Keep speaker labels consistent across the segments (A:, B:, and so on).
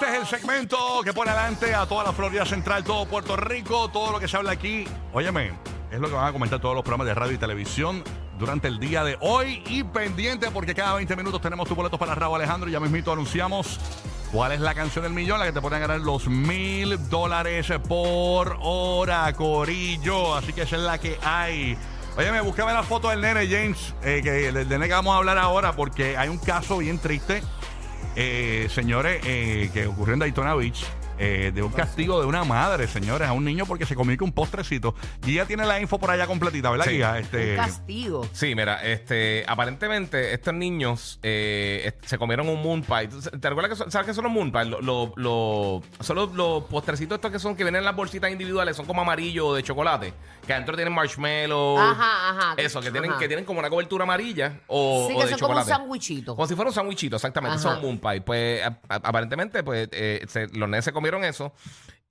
A: Este es el segmento que pone adelante a toda la Florida Central, todo Puerto Rico, todo lo que se habla aquí. Óyeme, es lo que van a comentar todos los programas de radio y televisión durante el día de hoy. Y pendiente porque cada 20 minutos tenemos tus boletos para Raúl Alejandro. Y ya mismito anunciamos cuál es la canción del millón, la que te a ganar los mil dólares por hora, Corillo. Así que esa es la que hay. Óyeme, búscame la foto del nene James, eh, que del nene que vamos a hablar ahora, porque hay un caso bien triste eh, señores, eh, que ocurrió en Daytona Beach. Eh, de un castigo de una madre, señores, a un niño porque se comió que un postrecito. Y ya tiene la info por allá completita, ¿verdad,
B: Sí.
A: Guía?
C: Un
A: Este,
C: castigo.
B: Sí, mira, este, aparentemente estos niños eh, est- se comieron un moon pie. ¿Tú ¿Te recuerdas que son, sabes qué son los moon pies? Lo- lo- lo- son los, los postrecitos estos que son que vienen en las bolsitas individuales, son como amarillo de chocolate, que adentro tienen marshmallow.
C: Ajá, ajá.
B: Eso, que tienen,
C: Ajá.
B: que tienen como una cobertura amarilla o,
C: Sí,
B: o
C: que
B: de
C: son como un
B: chocolate.
C: sandwichito.
B: Como si fuera un sandwichito, exactamente.
C: Ajá.
B: Son moon pie. Pues a- a- aparentemente, pues eh, se- los nenes se comieron eso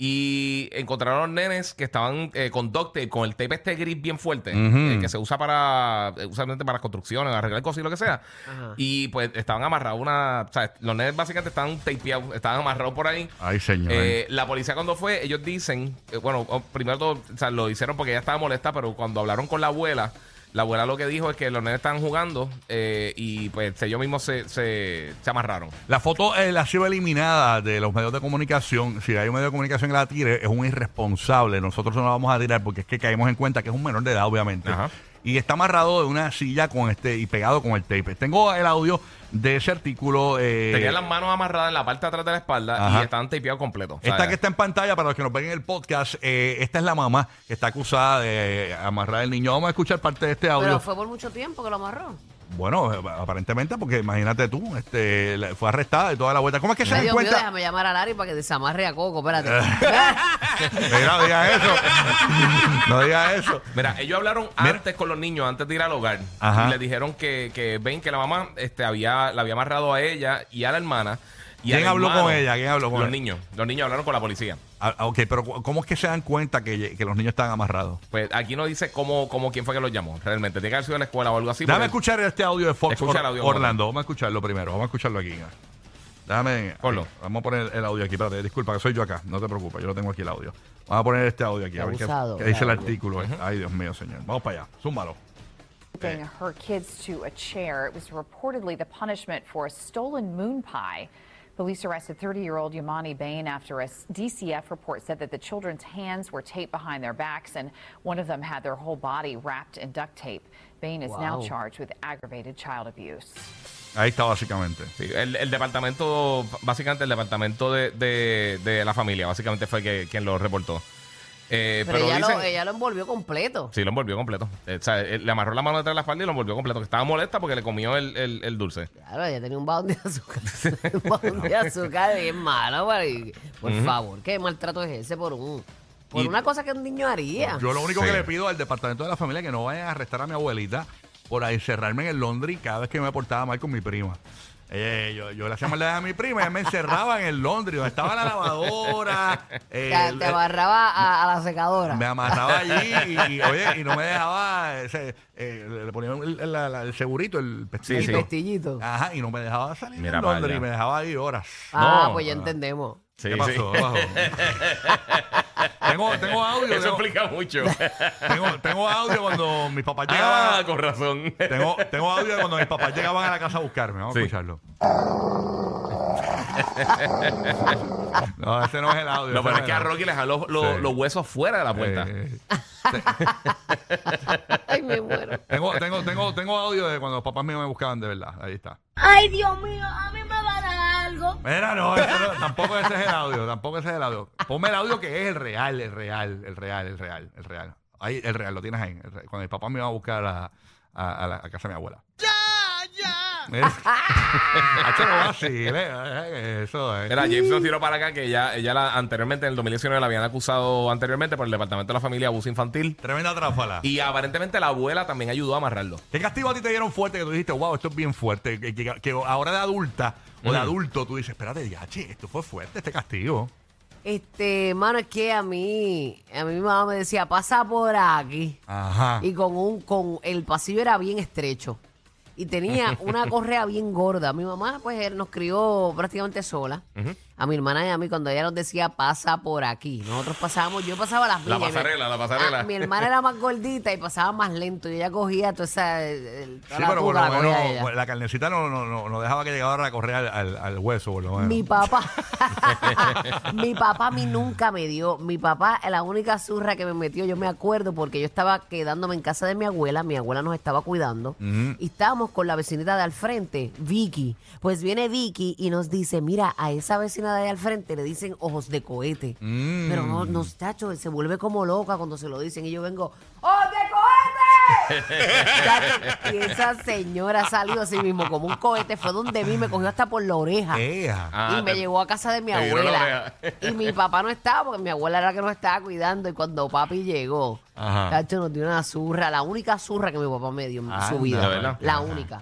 B: y encontraron a los nenes que estaban eh, con duct tape, con el tape este gris bien fuerte, eh, que se usa para, eh, usualmente para construcciones, arreglar cosas y lo que sea.
C: Ajá.
B: Y pues estaban amarrados una, o sea, los nenes básicamente estaban tapeados, estaban amarrados por ahí.
A: Ay, señor.
B: Eh, la policía cuando fue, ellos dicen, eh, bueno, o- primero todo, o sea, lo hicieron porque ella estaba molesta, pero cuando hablaron con la abuela, la abuela lo que dijo es que los nenes estaban jugando eh, y pues ellos mismos se, se, se amarraron.
A: la foto eh, la ha sido eliminada de los medios de comunicación. Si hay un medio de comunicación que la tire, es un irresponsable. Nosotros no la vamos a tirar porque es que caemos en cuenta que es un menor de edad, obviamente.
B: Ajá.
A: Y está amarrado de una silla con este y pegado con el tape. Tengo el audio de ese artículo. eh,
B: Tenían las manos amarradas en la parte de atrás de la espalda
A: Ajá.
B: y estaban tapeados completos. O sea,
A: Esta que está en pantalla, para los que nos ven en el podcast, eh, esta es la mamá que está acusada de amarrar al niño. Vamos a escuchar parte de este audio.
C: Pero fue por mucho tiempo que lo amarró.
A: Bueno, aparentemente, porque imagínate tú, este, fue arrestada de toda la vuelta. ¿Cómo es que se
C: Dios mío,
A: cuenta?
C: déjame llamar a Larry para que desamarre a Coco. Espérate.
A: Mira, no digas eso. no digas eso.
B: Mira, ellos hablaron
A: Mira.
B: antes con los niños, antes de ir al hogar.
A: Ajá.
B: Y les dijeron que, que ven que la mamá este, había, la había amarrado a ella y a la hermana. Y
A: ¿Quién habló
B: hermano.
A: con ella? ¿Quién habló con
B: Los
A: ella?
B: niños. Los niños hablaron con la policía.
A: Ah, ah, ok, pero cu- ¿cómo es que se dan cuenta que, que los niños están amarrados?
B: Pues aquí no dice cómo, cómo quién fue que los llamó. Realmente, tiene que haber sido de la escuela o algo así.
A: Déjame
B: porque-
A: escuchar este audio de Fox
B: Escucha el
A: Or-
B: audio,
A: Orlando. Vamos a escucharlo primero. Vamos a escucharlo aquí. Déjame.
B: Ponlo.
A: Vamos a poner el audio aquí. Espérate, disculpa, que soy yo acá. No te preocupes, yo lo tengo aquí el audio. Vamos a poner este audio aquí. A ver qué,
C: Abusado,
A: qué dice el artículo. eh. Ay, Dios mío, señor. Vamos para allá. Zúmbalo.
D: Her kids to a chair. It was reportedly the punishment for a stolen moon pie. Police arrested 30-year-old Yamani Bain after a DCF report said that the children's hands were taped behind their backs and one of them had their whole body wrapped in duct tape. Bain is now charged with aggravated child abuse.
A: Ahí está, básicamente.
B: Sí, el, el departamento, básicamente el departamento de, de, de la familia, básicamente fue que, quien lo reportó. Eh,
C: Pero,
B: pero
C: ella,
B: dicen,
C: lo, ella lo envolvió completo.
B: Sí, lo envolvió completo. Eh, o sea, él le amarró la mano detrás de la espalda y lo envolvió completo. Que estaba molesta porque le comió el, el, el dulce.
C: Claro, ella tenía un balón de azúcar. un balón de azúcar bien malo. güey. Por favor, ¿qué maltrato es ese por un por
B: Y-
C: una cosa que un niño haría?
A: Yo lo único
B: Sí.
A: que le pido al departamento de la familia es que no vayan a arrestar a mi abuelita por encerrarme en el Londres cada vez que me portaba mal con mi prima. Eh, yo, yo le hacía maldad a mi prima y ella me encerraba en el Londres, donde estaba la lavadora. eh,
C: te, te amarraba a, a la secadora.
A: me amarraba allí y, y, oye, y no me dejaba, ese, eh, le ponía el, el- la- la- el segurito, el pestillito.
B: sí.
C: El pestillito.
A: Ajá, y no me dejaba salir
B: Mira
A: en Londres y me dejaba ahí horas.
C: ah,
B: No.
C: pues ya entendemos.
B: Sí,
A: ¿Qué pasó?
B: sí.
A: Tengo, tengo audio.
B: Eso
A: tengo,
B: explica mucho.
A: tengo, tengo audio cuando mis papás llegaban.
B: ah, con razón.
A: Tengo, tengo audio de cuando mis papás llegaban a la casa a buscarme. Vamos
B: Sí.
A: a escucharlo. no, ese no es el audio.
B: No,
A: ese
B: pero es que a. Rocky le jaló los,
A: Sí.
B: los huesos fuera de la puerta.
A: Eh,
C: Ay, me muero.
A: tengo, tengo, tengo, tengo audio de cuando los papás míos me buscaban de verdad. Ahí está.
E: Ay, Dios mío, a mí me va a dar algo.
A: Mira, no, tampoco ese es el audio, tampoco ese es el audio. Ponme el audio que es el real, el real, el real, el real, el real. Ahí, el real, lo tienes ahí. el real. Cuando mis papás me iban a buscar a, a- a la a casa de mi abuela.
E: Ya.
A: Hacho, no vacile, eh, Eso es.
B: Mira, James nos tiró para acá que ella, ella la, anteriormente, en el 2019, la habían acusado anteriormente por el Departamento de la Familia de Abuso Infantil.
A: Tremenda tráfala.
B: Y aparentemente la abuela también ayudó a amarrarlo.
A: ¿Qué castigo a ti te dieron fuerte que tú dijiste, wow, esto es bien fuerte? Que, que- que ahora de adulta o de
B: Ujú.
A: adulto tú dices, espérate, ya, che, esto fue fuerte, este castigo.
C: Este, mano, es que a mí, a mí mi mamá me decía, pasa por aquí.
A: Ajá.
C: Y con un, con el pasillo era bien estrecho. Y tenía una correa bien gorda. Mi mamá, pues, nos crió prácticamente sola. A mi hermana y a mí, cuando ella nos decía, pasa por aquí. Nosotros pasábamos, yo pasaba las
B: La
C: millas.
B: pasarela, la pasarela.
C: Ah, mi hermana era más gordita y pasaba más lento. Y ella cogía toda esa. el- el- toda
A: Sí,
C: la
A: pero por lo
C: la
A: menos la carnecita no, no, no, no dejaba que llegara la correa al, al- al hueso, por lo menos.
C: Mi papá, mi papá a mí nunca me dio. Mi papá, la única zurra que me metió, yo me acuerdo porque yo estaba quedándome en casa de mi abuela, mi abuela nos estaba cuidando y estábamos con la vecinita de al frente, Vicky. Pues viene Vicky y nos dice, mira, a esa vecina de ahí al frente le dicen ojos de cohete.
A: Mm.
C: Pero no, no, chacho, se vuelve como loca cuando se lo dicen y yo vengo, ¡ojos de cohete! Chacho, y esa señora salió así mismo como un cohete, fue donde vi, me cogió hasta por la oreja
A: Ea.
B: Ah,
C: y me
B: te-
C: llevó a casa de mi abuela. Y mi papá no estaba porque mi abuela era la que nos estaba cuidando. Y cuando papi llegó,
A: Ajá.
C: Chacho nos dio una zurra, la única zurra que mi papá me dio en su vida. La única.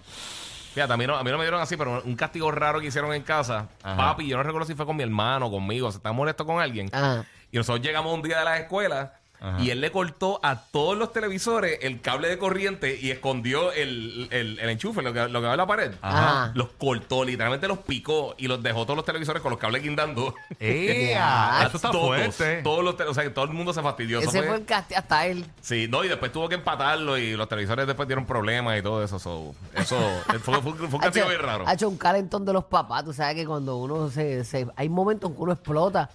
B: Fíjate, a mí, no, a mí no me dieron así, pero un castigo raro que hicieron en casa.
A: Ajá.
B: Papi, yo no recuerdo si fue con mi hermano o conmigo, se está molesto con alguien.
C: Ajá.
B: Y nosotros llegamos un día de la escuela
A: Ajá.
B: y él le cortó a todos los televisores el cable de corriente y escondió el, el- el enchufe, lo que, lo que va en la pared.
C: Ajá.
B: Los cortó, literalmente los picó y los dejó todos los televisores con los cables guindando.
A: Ea. Eso está
B: todos,
A: fuerte.
B: Todos los o sea, que todo el mundo se fastidió.
C: Ese
B: fue-
C: el castigo, hasta él.
B: Sí, no, y después tuvo que empatarlo y los televisores después dieron problemas y todo eso. so, eso fue, fue- fue un castigo bien raro.
C: ha hecho un calentón de los papás. Tú sabes que cuando uno se, se- Hay momentos en que uno explota.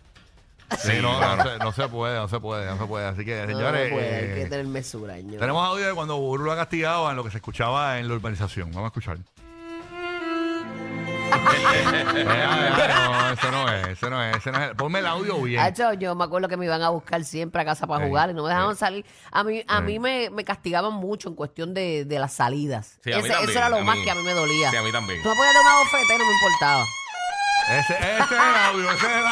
A: Sí, no, se, no se puede, no se puede, no se puede. Así que,
C: No,
A: señores,
C: no puede,
A: eh,
C: hay que tener mesura, ño.
A: tenemos audio de cuando Burbu lo castigaban, lo que se escuchaba en la urbanización. Vamos a escuchar. Vea, no, eso no es, eso no es, ese no es. Ponme el audio bien.
C: Hacho, yo me acuerdo que me iban a buscar siempre a casa para jugar y no me dejaban salir. A mí, a mí me, me castigaban mucho en cuestión de, de las salidas.
B: Sí, a mí
C: Ese-
B: también,
C: eso era lo
B: a
C: más
B: mí.
C: que a mí me dolía.
B: Sí, a mí también.
C: Tú me podías dar una bofeta y no me importaba.
A: Ese, ese es el audio, ese es el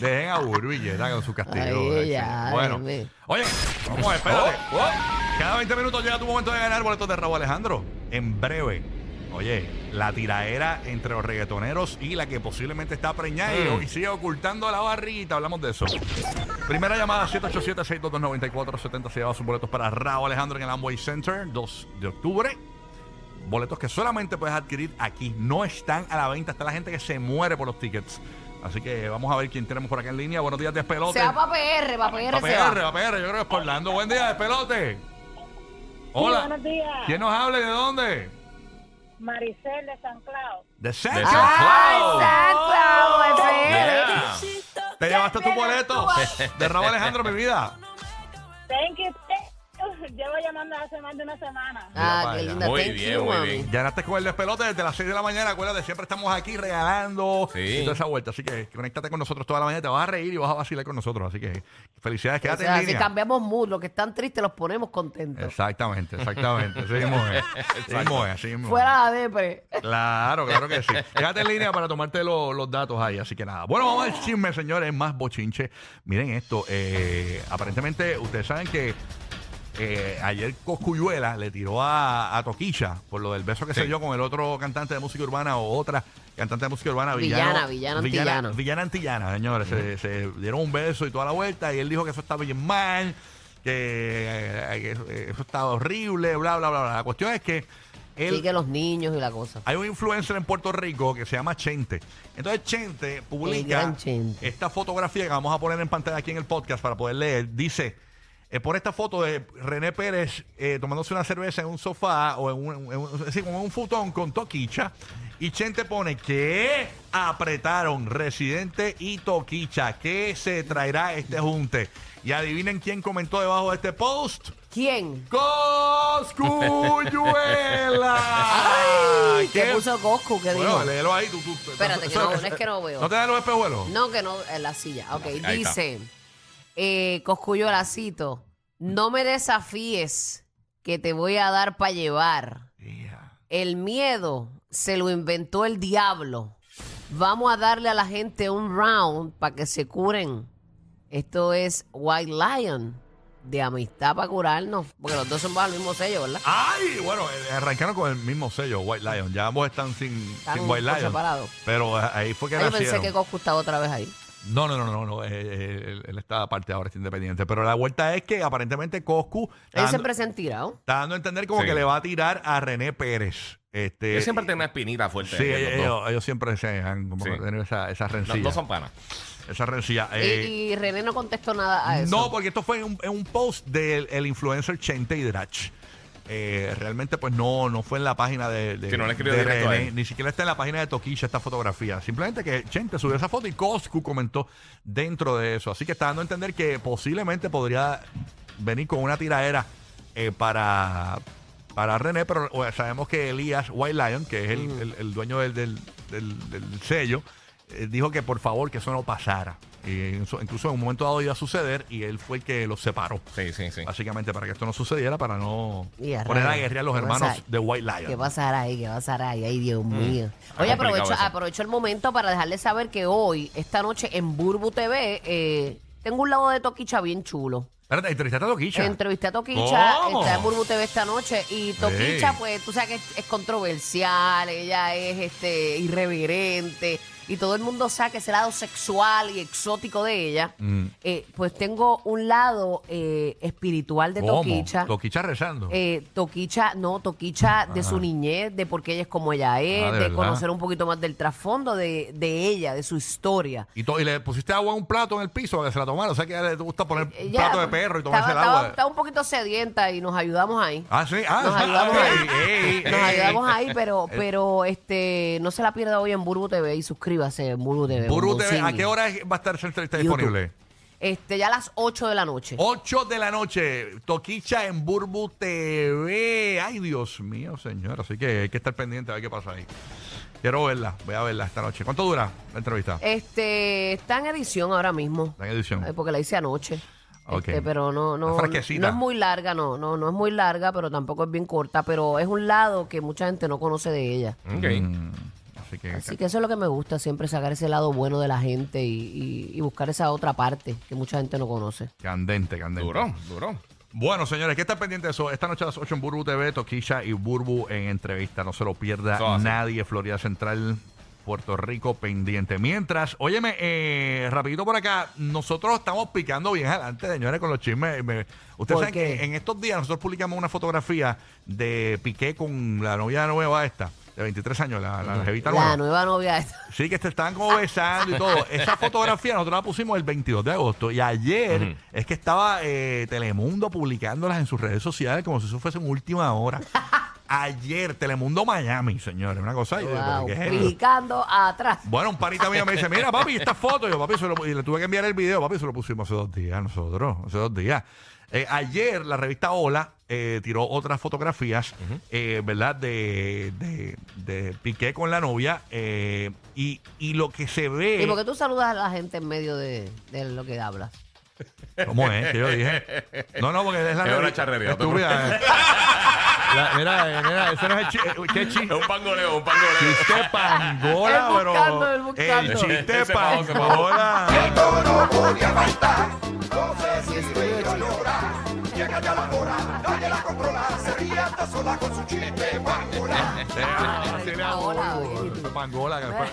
A: Dejen a Burbu y Yeta con su castigo.
C: Ay, ya,
A: bueno,
C: dime.
A: oye, vamos espérate.
B: Oh, oh.
A: Cada 20 minutos llega tu momento de ganar boletos de Raúl Alejandro. En breve. Oye, la tiraera entre los reggaetoneros y la que posiblemente está preñada y-
B: Mm.
A: y sigue ocultando la barriguita. Hablamos de eso. Primera llamada, 787-622-9470. Se lleva sus boletos para Raúl Alejandro en el Amway Center, 2 de octubre. Boletos que solamente puedes adquirir aquí. No están a la venta. Está la gente que se muere por los tickets. Así que vamos a ver quién tenemos por acá en línea. Buenos días, despelote.
C: Se va para PR, para PR
A: Pa'
C: se va.
A: PR, pa' PR, yo creo que es por Orlando. Buen día, despelote. Hola.
E: buenos días.
A: ¿Quién nos habla y de dónde?
E: Maricel de San Clau.
A: De.
B: San Cloud.
C: ¡Ay, San!
B: Yeah.
A: Te llevaste tu boleto de Raúl Alejandro, mi vida.
E: Thank you. Thank you. Llevo llamando hace más de una semana.
C: Ah, qué linda.
B: Muy
C: Thank
B: bien,
C: you,
B: muy
C: mami.
B: bien.
A: Ganaste con el despelote desde las 6 de la mañana. Acuérdate, siempre estamos aquí regalando
B: Sí.
A: y toda esa vuelta. Así que conéctate con nosotros toda la mañana. Te vas a reír y vas a vacilar con nosotros. Así que felicidades,
C: O
A: quédate
C: sea,
A: en
C: si
A: línea.
C: cambiamos mood, los que están tristes los ponemos contentos.
A: Exactamente, exactamente. Así mismo es. Así mismo es, así mismo es.
C: Fuera la depre.
A: Claro, claro que sí. Quédate en línea para tomarte lo- los datos ahí. Así que nada. Bueno, vamos al chisme, señores. Más bochinche. Miren esto. eh, aparentemente, ustedes saben que eh, ayer Coscuyuela le tiró a, a Toquilla por lo del beso que
B: Sí.
A: se dio con el otro cantante de música urbana o otra cantante de música urbana.
C: Villana,
A: Villano-
C: villano
A: Villana,
C: antillano.
A: Villana antillana, señores. Se, se dieron un beso y toda la vuelta. Y él dijo que eso estaba bien mal, que, eh, que eso, estaba horrible, bla, bla, bla, bla. La cuestión es que él.
C: Sí, que los niños y la cosa.
A: Hay un influencer en Puerto Rico que se llama Chente. Entonces Chente publica
C: Chente.
A: esta fotografía que vamos a poner en pantalla aquí en el podcast para poder leer. Dice, eh, por esta foto de René Pérez eh, tomándose una cerveza en un sofá o en un, en un- sí, como en un futón con Toquicha. Y Chente pone que apretaron Residente y Toquicha. que se traerá este junte? Y adivinen quién comentó debajo de este post.
C: ¿Quién?
A: ¡Coscuyuela!
C: Ay,
A: ¿Qué?
C: ¿Qué puso Coscu? ¿Qué
A: Bueno,
C: dijo?
A: léelo ahí. Tú, tú-
C: Espérate, que no, es que no veo.
A: ¿No te dan los espejuelos?
C: No, que no, en la silla. Ok,
B: Ahí
C: dice, eh, Coscuyo Lacito, no me desafíes que te voy a dar para llevar.
A: Yeah.
C: El miedo se lo inventó el diablo. Vamos a darle a la gente un round para que se curen. Esto es White Lion de amistad para curarnos. Porque los dos son bajo el mismo sello, ¿verdad?
A: Ay, bueno, eh, arrancaron con el mismo sello, White Lion. Ya ambos están sin,
C: Están
A: sin White Lion.
C: separado.
A: Pero eh, ahí fue que
C: Ah, yo pensé
A: nacieron.
C: que Coscu estaba otra vez ahí.
A: No, no, no, no, no. eh, eh, él, él está aparte ahora, está independiente. Pero la vuelta es que aparentemente Coscu dando,
C: siempre se han tirado.
A: está dando a entender como
B: Sí.
A: que le va a tirar a René Pérez. Este,
B: Yo siempre tengo una espinita fuerte.
A: Sí,
B: ellos
A: ellos,
B: dos.
A: ellos siempre se han como
B: Sí.
A: tenido esa, esa
B: No,
A: rencilla.
B: no son panas.
A: Esa rencilla.
C: Y-
A: eh,
C: y, René no contestó nada a eso.
A: No, porque esto fue en un, en un post del el influencer Chente Hidrach. Eh, realmente, pues no, no fue en la página de, de,
B: Sí, no le escribió
A: de
B: directo a
A: René,
B: él.
A: ni siquiera está en la página de Toquilla esta fotografía. Simplemente que Chente subió esa foto y Coscu comentó dentro de eso. Así que está dando a entender que posiblemente podría venir con una tiradera eh, para, para René, pero o, sabemos que Elías White Lion, que es el,
C: Mm.
A: el- el dueño del, del- del- del sello, eh, dijo que por favor que eso no pasara. Y incluso en un momento dado iba a suceder y él fue el que los separó.
B: Sí, sí, sí.
A: Básicamente para que esto no sucediera, para no
C: Y a
A: poner a guerrear a los
C: ¿Qué
A: hermanos de White Lion.
C: ¿Qué pasará ahí? ¿Qué pasará ahí? Ay, Dios mío. Oye, aprovecho,
B: eso.
C: aprovecho el momento para dejarles saber que hoy, esta noche en Burbu TV, eh, tengo un lado de Toquicha bien chulo.
A: Espérate, entrevistaste a Toquicha.
C: Entrevisté a Toquicha,
A: ¿Cómo?
C: está en Burbu TV esta noche y Toquicha,
A: Sí.
C: pues tú sabes que es, es controversial, ella es este irreverente y todo el mundo sabe que ese lado sexual y exótico de ella.
A: Mm.
C: Eh, pues tengo un lado eh, espiritual de
A: ¿Cómo?
C: Toquicha.
A: Toquicha rezando.
C: Eh, Toquicha, no, Toquicha de su niñez, de por qué ella es como ella es,
A: Ah, ¿de
C: de, conocer un poquito más del trasfondo de, de ella, de su historia.
A: y, y le pusiste agua en un plato en el piso para que se la tomara. O sea que a ella le gusta poner un
C: Ella,
A: plato de perro y tomarse
C: estaba,
A: el agua.
C: Estaba, un poquito sedienta y nos ayudamos ahí.
A: Ah, sí. Ah,
C: Nos ayudamos ahí. Nos ayudamos ahí, pero, pero este, no se la pierda hoy en Burbu TV y suscríbase en Burbu TV.
A: Burbu TV, ¿a qué hora va a estar esa entrevista
C: YouTube.
A: disponible?
C: Este, ya a las 8 de la noche.
A: 8 de la noche, Toquicha en Burbu TV. Ay, Dios mío, señor. Así que hay que estar pendiente a ver qué pasa ahí. Quiero verla, voy a verla esta noche. ¿Cuánto dura la entrevista?
C: Este, está en edición ahora mismo.
A: Está en edición.
C: Eh, Porque la hice anoche.
A: Ok.
C: Este, pero no, no, no es muy larga, no, no, no es muy larga, pero tampoco es bien corta, pero es un lado que mucha gente no conoce de ella.
B: Ok.
A: Mm, así que,
C: Así que eso es lo que me gusta, siempre sacar ese lado bueno de la gente y, y- y buscar esa otra parte que mucha gente no conoce.
A: candente, candente.
B: Duro, duro.
A: Bueno, señores, que estar pendiente de eso. Esta noche a las 8 en Burbu TV, Toquilla y Burbu en entrevista. No se lo pierda
B: Eso
A: nadie. Florida Central, Puerto Rico, pendiente. Mientras, óyeme, eh, rapidito por acá, nosotros estamos picando bien adelante, señores, con los chismes. Me- Ustedes
C: ¿Por
A: saben
C: qué?
A: que en estos días nosotros publicamos una fotografía de Piqué con la novia nueva esta, de 23 años, la, la jevita nueva.
C: La nueva novia.
A: Sí, que se estaban como besando y todo. Esa fotografía nosotros la pusimos el 22 de agosto. Y ayer
B: Ujú.
A: es que estaba eh, Telemundo publicándolas en sus redes sociales como si eso fuese en última hora. ayer, Telemundo Miami, señores. Una cosa. y yo,
C: Wow,
A: ¿qué es esto?
C: picando atrás.
A: Bueno, un panita mío me dice, mira, papi, esta foto. Y yo, papi, se lo- y le tuve que enviar el video. Papi, se lo pusimos hace dos días nosotros. Hace dos días. Eh, ayer la revista Hola eh, tiró otras fotografías, eh, ¿verdad? De, de, de Piqué con la novia. eh, y, y lo que se ve...
C: ¿Y por qué tú saludas a la gente en medio de, de lo que hablas?
A: ¿Cómo es? Que yo dije. No, no, porque es la
B: Es una charrería,
A: estúpida, eh. La- mira, eh, mira, ese no es el chiste. ¿Qué chiste?
B: Es un pangoleo, un pangoleo.
A: Chiste pangola, pero.
C: él buscando.
A: El chiste
B: Ese pavo, ese pavo.
A: pangola.
C: Sí, estoy yo, chico. Pangola, oye, tú.
A: Pangola. que fue-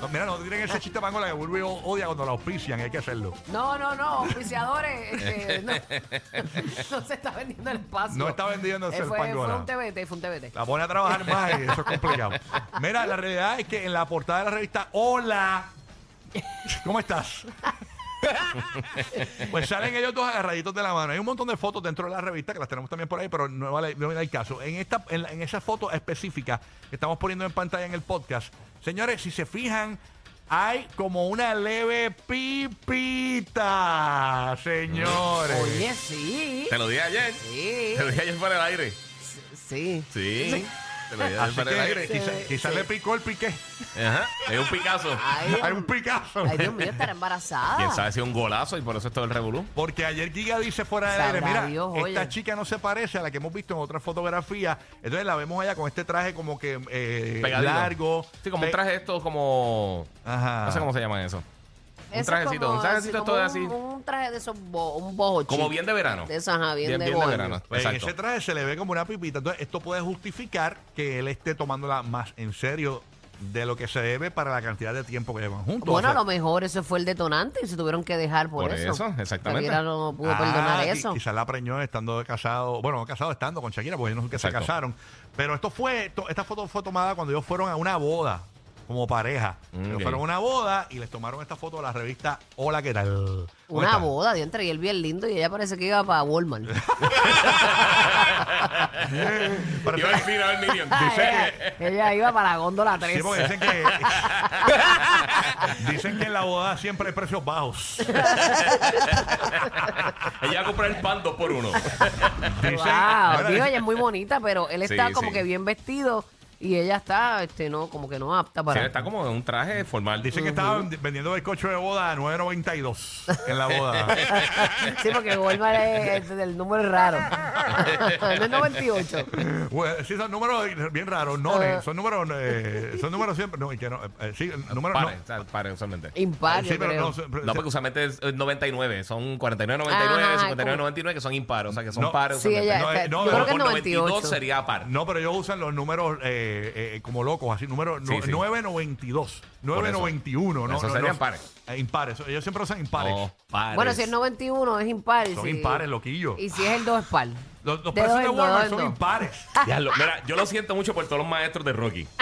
A: No, mira, no tienen ese chiste pangola que vuelve odia cuando la auspician, hay que hacerlo.
C: No, no, no, oficiadores, este, no, no se está vendiendo el espacio.
A: No está vendiendo
C: Eh,
A: el
C: fue,
A: pangola.
C: fue un TBT, fue un TBT.
A: La pone a trabajar más y eso es complicado. Mira, la realidad es que en la portada de la revista Hola, ¿cómo estás? pues salen ellos dos agarraditos de la mano. Hay un montón de fotos dentro de la revista que las tenemos también por ahí, pero no vale, no viene el caso. En esta, en, la- en esa foto específica que estamos poniendo en pantalla en el podcast, señores, si se fijan, hay como una leve pipita, señores.
C: Oye, sí.
B: Te lo dije ayer.
C: Sí.
B: Te lo dije ayer fuera del aire.
C: Sí.
B: Sí. Se lo lleva
A: Así
B: para el
A: que
B: aire.
A: quizá- quizás le picó el piqué.
B: Ajá. Es un Picasso.
C: Ay,
A: Hay un Picasso.
C: ay, Dios mío, estará embarazada.
B: Quién sabe si es un golazo y por eso es todo el revolú.
A: Porque ayer Giga dice fuera del aire,
C: Sabrá
A: mira,
C: Dios, oye.
A: esta chica no se parece a la que hemos visto en otras fotografías. Entonces la vemos allá con este traje como que eh,
B: Pegadito.
A: largo.
B: Sí, como un
A: Pe-
B: traje esto como...
A: Ajá.
B: No sé cómo se llama eso.
C: Es
B: trajecito, un trajecito
C: así,
B: todo
C: como
B: así.
C: Un, un traje de esos, bo- un boho
B: Como bien de verano.
C: De esos, ajá, bien,
B: Bien,
C: de
B: bien de verano.
A: Pues en ese traje se le ve como una pipita. Entonces, esto puede justificar que él esté tomándola más en serio de lo que se debe para la cantidad de tiempo que llevan juntos.
C: Bueno,
A: O
C: a lo mejor eso fue el detonante y se tuvieron que dejar por,
B: Por eso, exactamente.
C: Shakira no pudo
A: ah,
C: perdonar eso.
A: Quizás la preñó estando casado, bueno, no casado estando con Shakira, porque yo no sé que se casaron. Pero esto fue, to- esta foto fue tomada cuando ellos fueron a una boda, como pareja.
B: Ok.
A: fueron a una boda y les tomaron esta foto de la revista Hola, ¿qué tal? ¿Dónde
C: Una
A: está?
C: boda, de entre y él bien lindo y ella parece que iba para Walmart.
A: Parece
B: al final,
C: ella, ella iba para la góndola 3.
A: Sí, porque dicen que dicen que en la boda siempre hay precios bajos.
B: Ella va a comprar el pan dos por uno.
A: Dicen,
C: Wow, digo, ella es muy bonita, pero él
B: Sí,
C: está como
B: sí.
C: que bien vestido y ella está, este, no, como que no apta
B: Sí,
C: para.
B: está como en un traje formal.
A: dicen que estaban vendiendo el coche de boda a 9.92 en la boda.
C: sí, porque Walmart es, es del número raro. no es 98.
A: Bueno, sí, son números bien raros, no,
C: Ah.
A: son números, eh, son números siempre, no, y que no, eh, sí, números
B: Pares,
A: no.
B: o sea, pares usualmente.
C: Impar,
A: Sí,
C: yo
A: pero
C: creo.
A: no, son-
B: No, porque usualmente es eh, 99. Son 49,
C: Ajá,
B: 99, 59,
C: como-
B: 99 que son impares. O sea, que son
A: No.
B: pares.
C: Sí,
B: usualmente.
C: ella,
A: No,
C: está-
A: eh, no,
C: yo
A: pero
C: creo que es
B: por 92
C: 98.
B: sería par.
A: No, pero ellos usan los números eh, eh, como locos, así, números
B: Sí, sí.
A: 992,
B: Por eso.
A: 991, ¿no?
B: Esos
A: no,
B: serían
A: no,
B: pares.
A: eh, impares, ellos siempre usan impares.
B: No, pares.
C: Bueno, si es 91 es impar. y
A: Son
C: si-
A: impares, loquillo.
C: Y si es el 2 es par.
A: Los, los
C: De
A: precios
C: dos
A: de
C: en dos,
A: Walmart
C: en
A: son
C: dos.
A: impares.
B: Diablo, mira, yo lo siento mucho por todos los maestros de Rocky.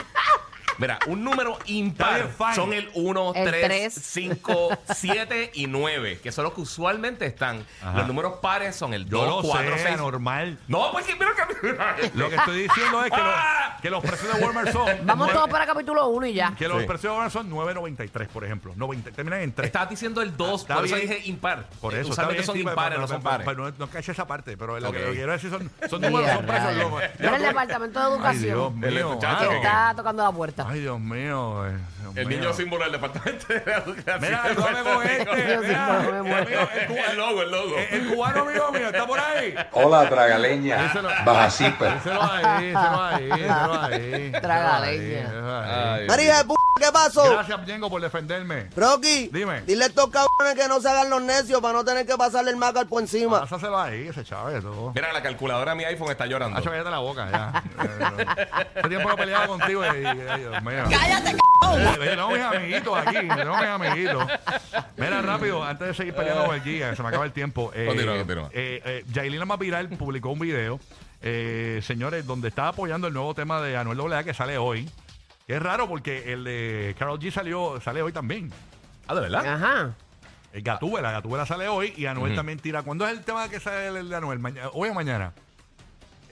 B: Mira, un número
A: Está
B: impar
A: bien, fine.
B: son el 1,
C: El
B: 3,
C: tres.
B: 5, 7 y 9, que son los que usualmente están.
A: Ajá.
B: Los números pares son el
A: Yo
B: 2,
A: lo
B: 4,
A: sé,
B: 6.
A: normal.
B: No, pues que mira que.
A: Lo que estoy diciendo es que,
B: Ah.
A: lo- que los precios de Walmart son.
C: Vamos todos para capítulo 1 y ya.
A: Que los
B: Sí.
A: precios de Walmart son 9.93, por ejemplo. 90, terminan en 3.
B: Estabas diciendo el 2,
A: Está
B: por eso
A: bien.
B: dije impar.
A: Por
B: Eh,
A: eso.
B: Usualmente son impares,
A: pero-
B: no son
A: pero-
B: pares.
A: pero no, no caché esa parte, pero lo, que,
B: Ok.
A: quiero decir son, son números, son precios. locos.
C: Mira el
A: Ya,
C: departamento de
A: Ay, Dios
C: educación
B: El
A: mío.
B: muchacho
C: que está tocando la puerta.
A: Ay, Dios mío. eh, Dios
B: El
A: mío.
B: niño símbolo del departamento de educación.
A: Mira, con este.
C: Yo no me muero.
A: mío, el, cuba-
B: El logo, el logo.
A: el- el cubano amigo mío está por ahí.
F: Hola, tragaleña.
A: Díselo.
F: Baja zipper.
A: Díselo ahí, díselo ahí, díselo ahí.
G: María de p ¿qué pasó?
A: Gracias, Ñengo, por defenderme.
G: Rocky,
A: Dime.
G: dile a estos cabrones que no se hagan los necios para no tener que pasarle el macal por encima.
A: Pásaselo ahí, ese chávez. todo.
B: Mira, la calculadora de mi iPhone está llorando.
A: Hacho, cállate la boca, ya. Hace tiempo no peleaba contigo y, y- ay, Dios mío.
C: ¡Cállate, c***!
A: Eh, Tenemos mis amiguitos aquí, tenemos mis amiguitos. Mira, rápido, antes de seguir peleando con el que se me acaba el tiempo. Eh,
B: Continúa, continúa.
A: Eh, eh, Yailina más viral publicó un video, eh, señores, donde está apoyando el nuevo tema de Anuel AA que sale hoy. Que es raro porque el de Carol G salió, sale hoy también.
B: Ah, ¿de verdad?
C: Ajá.
A: El Gatúbela, Gatúbela sale hoy y Anuel
B: Ujú.
A: también tira. ¿Cuándo es el tema que sale el de Anuel? Maña- ¿Hoy o mañana?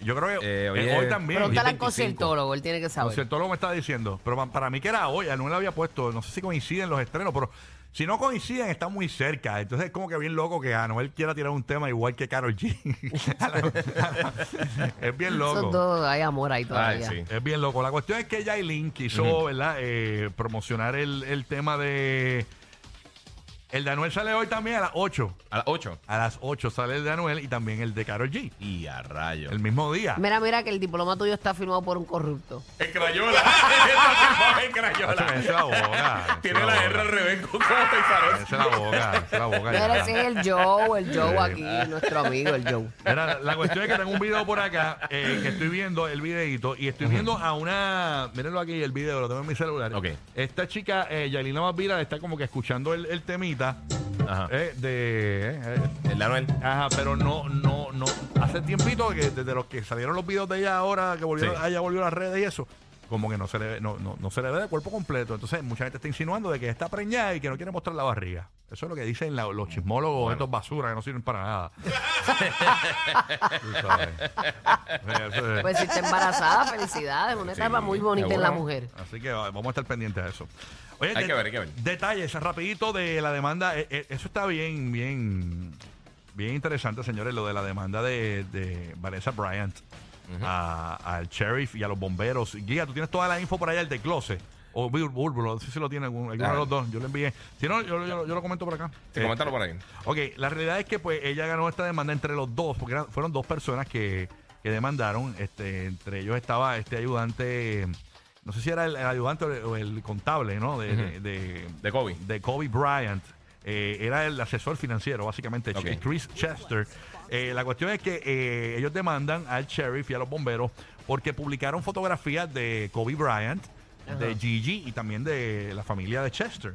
A: Yo creo que
B: Eh, hoy
A: eh, hoy
B: es-
A: también.
C: Pregúntale al
B: 25.
C: conciertólogo, él tiene que saber.
A: que me está diciendo. Pero pa- para mí que era hoy. Anuel había puesto, no sé si coinciden los estrenos, pero si no coinciden, están muy cerca. Entonces es como que bien loco que Anuel quiera tirar un tema igual que Carol G. es bien
C: Esos
A: loco.
C: dos, hay amor ahí
B: Ay,
C: todavía.
B: sí.
A: Es bien loco. La cuestión es que Yailin quiso, ¿verdad? Eh, promocionar el, el tema de. El de Anuel sale hoy también a las 8.
B: A las 8.
A: A las 8 sale el de Anuel y también el de Carol G.
B: Y a rayo.
A: El mismo día.
C: Mira, mira que el diploma tuyo está firmado por un corrupto.
B: El crayola.
A: Hacho,
B: crayola.
A: cállese la boca.
B: Tiene la. R al revés con Pixar.
A: Cállese la boca. cállese la boca.
C: Mira, ese es el Joe, el Joe aquí, nuestro amigo, el Joe.
A: Mira, la cuestión es que tengo un video por acá eh, que estoy viendo el videito y estoy viendo a una. Mírenlo aquí, el video, lo tengo en mi celular.
B: Ok.
A: Esta chica, eh, Yailina Mavira, está como que escuchando el, el temita
B: Ajá.
A: eh, de. eh,
B: El de Anuel.
A: Ajá, pero no, no, no. Hace tiempito que desde los que salieron los videos de ella ahora, que volvió,
B: Sí.
A: ella volvió a las redes y eso, como que no se le ve, no, no, no se le ve de cuerpo completo. Entonces, mucha gente está insinuando de que está preñada y que no quiere mostrar la barriga. Eso es lo que dicen la- los chismólogos, estos basuras que no sirven para nada. Tú sabes. Eso es-
C: Pues si está embarazada, felicidades, una etapa muy bonita en la
B: seguro.
C: mujer.
A: Así que va- vamos a estar pendientes de eso. Oye,
B: Hay que ver, hay que ver.
A: Detalles rapidito de la demanda. Eh, eh, eso está bien, bien, bien interesante, señores, lo de la demanda de, de Vanessa Bryant. al sheriff y a los bomberos. Guía, tú tienes toda la info por allá, el de closet. O Búrbulo, no sé si lo tiene alguno de los dos. Yo le envié. Si no, yo, yo- yo lo comento por acá.
B: Sí,
A: Eh,
B: coméntalo por ahí.
A: Ok, la realidad es que pues ella ganó esta demanda entre los dos, porque eran- fueron dos personas que, que demandaron. Este, entre ellos estaba este ayudante, no sé si era el, el ayudante o el, o el contable, ¿no? De, de, de,
B: De Kobe.
A: de Kobe Bryant. Eh, era el asesor financiero, básicamente,
B: Ok.
A: Chris Chester. Eh, la cuestión es que eh, ellos demandan al sheriff y a los bomberos porque publicaron fotografías de Kobe Bryant, de Gigi y también de la familia de Chester.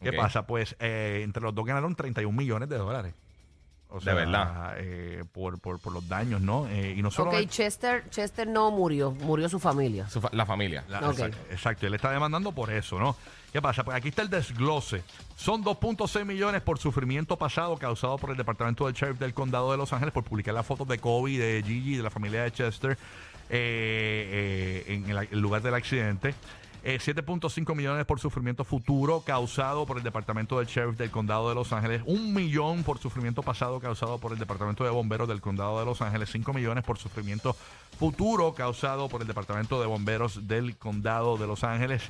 A: ¿Qué
B: Ok.
A: pasa? Pues eh, entre los dos ganaron 31 millones de dólares. O
B: De verdad.
A: eh, por, por, por los daños, ¿no? Eh, y no solo.
C: Ok, Chester, Chester no murió, murió su familia.
B: Su fa- la familia.
A: La- exacto, exacto, él está demandando por eso, ¿no? ¿Qué pasa? Pues aquí está el desglose. Son 2.6 millones por sufrimiento pasado causado por el Departamento del Sheriff del Condado de Los Ángeles por publicar las fotos de Kobe, de Gigi, de la familia de Chester eh, eh, en el, el lugar del accidente. Eh, 7.5 millones por sufrimiento futuro causado por el Departamento del Sheriff del Condado de Los Ángeles. Un millón por sufrimiento pasado causado por el Departamento de Bomberos del Condado de Los Ángeles. 5 millones por sufrimiento futuro causado por el Departamento de Bomberos del Condado de Los Ángeles.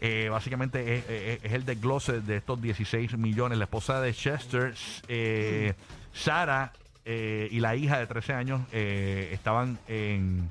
A: Eh, básicamente es, es- es el desglose de estos 16 millones. La esposa de Chester, eh, Sara, eh, y la hija de 13 años eh, estaban en,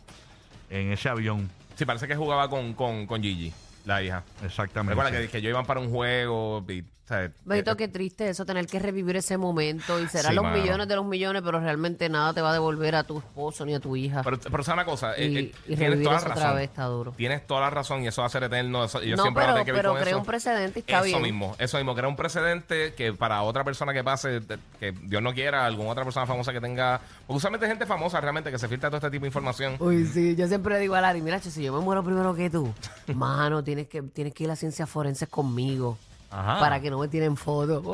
A: en ese avión.
B: Sí, parece que jugaba con, con, con Gigi, la hija.
A: Exactamente.
B: Recuerda que, que ellos iban para un juego. Y, o sea, eh,
C: qué triste eso, tener que revivir ese momento y serán
B: Sí,
C: los
B: mano.
C: millones de los millones, pero realmente nada te va a devolver a tu esposo ni a tu hija.
B: Pero, pero ¿sabes una cosa?
C: y,
B: Eh, eh,
C: y
B: tienes
C: revivir
B: toda
C: eso
B: la
C: otra
B: razón.
C: vez está duro.
B: Tienes toda la razón y eso va a ser eterno. Eso,
C: No,
B: siempre a
C: pero,
B: tener que vivir
C: pero
B: con
C: crea
B: eso.
C: un precedente y está
B: eso
C: bien.
B: mismo, eso mismo, crea un precedente que para otra persona que pase, que Dios no quiera, alguna otra persona famosa que tenga, porque usualmente gente famosa realmente que se filtra todo este tipo de información.
C: Uy, sí, yo siempre le digo a Larry, mira, che, si yo me muero primero que tú, mano, tienes que, tienes que ir a ciencias forenses conmigo.
A: Ajá.
C: Para que no me tiren fotos. Lo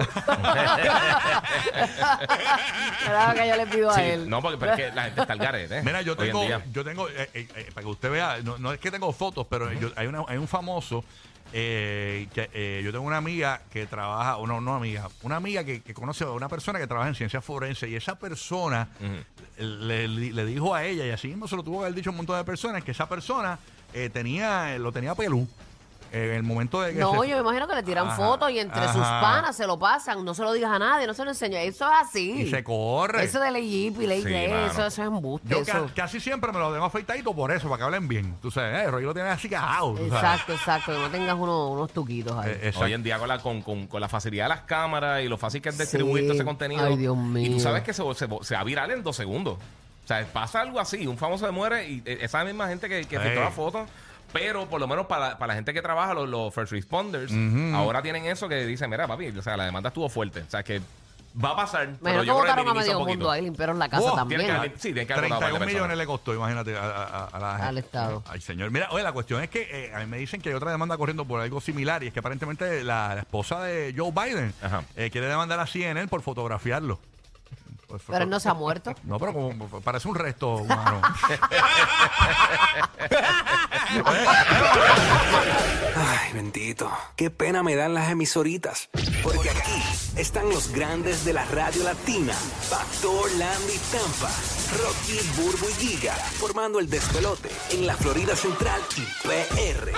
C: que yo le pido a él.
B: no, porque, pero es que la gente está al garete.
A: Mira, yo
B: hoy en
A: tengo,
B: día.
A: yo tengo, eh, eh, eh, para que usted vea, no, no es que tengo fotos, pero yo- hay, una, hay un famoso eh, que eh, yo tengo una amiga que trabaja, o no, no amiga, una amiga que, que conoce a una persona que trabaja en ciencias forenses y esa persona le, le- le dijo a ella, y así mismo se lo tuvo que haber dicho a un montón de personas, que esa persona eh, tenía, lo tenía pelú. Eh, en el momento de que
C: No,
A: se-
C: yo me imagino que le tiran
A: Ajá,
C: fotos y entre sus
A: ajá.
C: panas se lo pasan. No se lo digas a nadie, no se lo enseñas. Eso es así.
A: y se corre.
C: Eso de ley y ley
B: Sí, mano.
C: eso, eso es embuste.
A: yo ca-
C: eso.
A: casi siempre me lo tengo afeitadito por eso, para que hablen bien. Tú sabes, eh, Roy lo tiene así cajado. tú sabes.
C: Exacto, exacto. Que no tengas uno- unos tuquitos ahí.
A: Eh, exacto.
B: Hoy en día con la, con, con- con la facilidad de las cámaras y lo fácil que es distribuir
C: Sí.
B: todo ese contenido.
C: Ay, Dios
B: Y
C: mío.
B: tú sabes que se, se, se va viral en dos segundos. O sea, pasa algo así, un famoso se muere y eh, esa misma gente que, que
A: Ey.
B: filtró la foto. Pero por lo menos para, para la gente que trabaja, los, los first responders, ahora tienen eso que dicen, mira, papi, o sea, la demanda estuvo fuerte. O sea, que va a pasar. pero
C: que
B: yo creo
C: votaron a
B: minimiza
C: medio
B: un
C: mundo
B: poquito.
C: ahí, limpiaron la casa
A: Oh,
C: también.
B: tiene que- sí, tiene que haber votado a
A: 31
B: par de
A: millones
B: personas.
A: le costó, imagínate, a, a- a la
C: Al Estado.
A: Ay, señor. Mira, oye, la cuestión es que eh, a mí me dicen que hay otra demanda corriendo por algo similar y es que aparentemente la, la esposa de Joe Biden
B: Ajá.
A: eh, quiere demandar a CNN por fotografiarlo. Por
C: Pero él no se ha muerto.
A: No, pero como parece un resto humano.
H: Ay, bendito. Qué pena me dan las emisoritas. Porque aquí están los grandes de la radio latina. Factor Landy Tampa. Rocky, Burbu y Giga. Formando el despelote en la Florida Central y PR.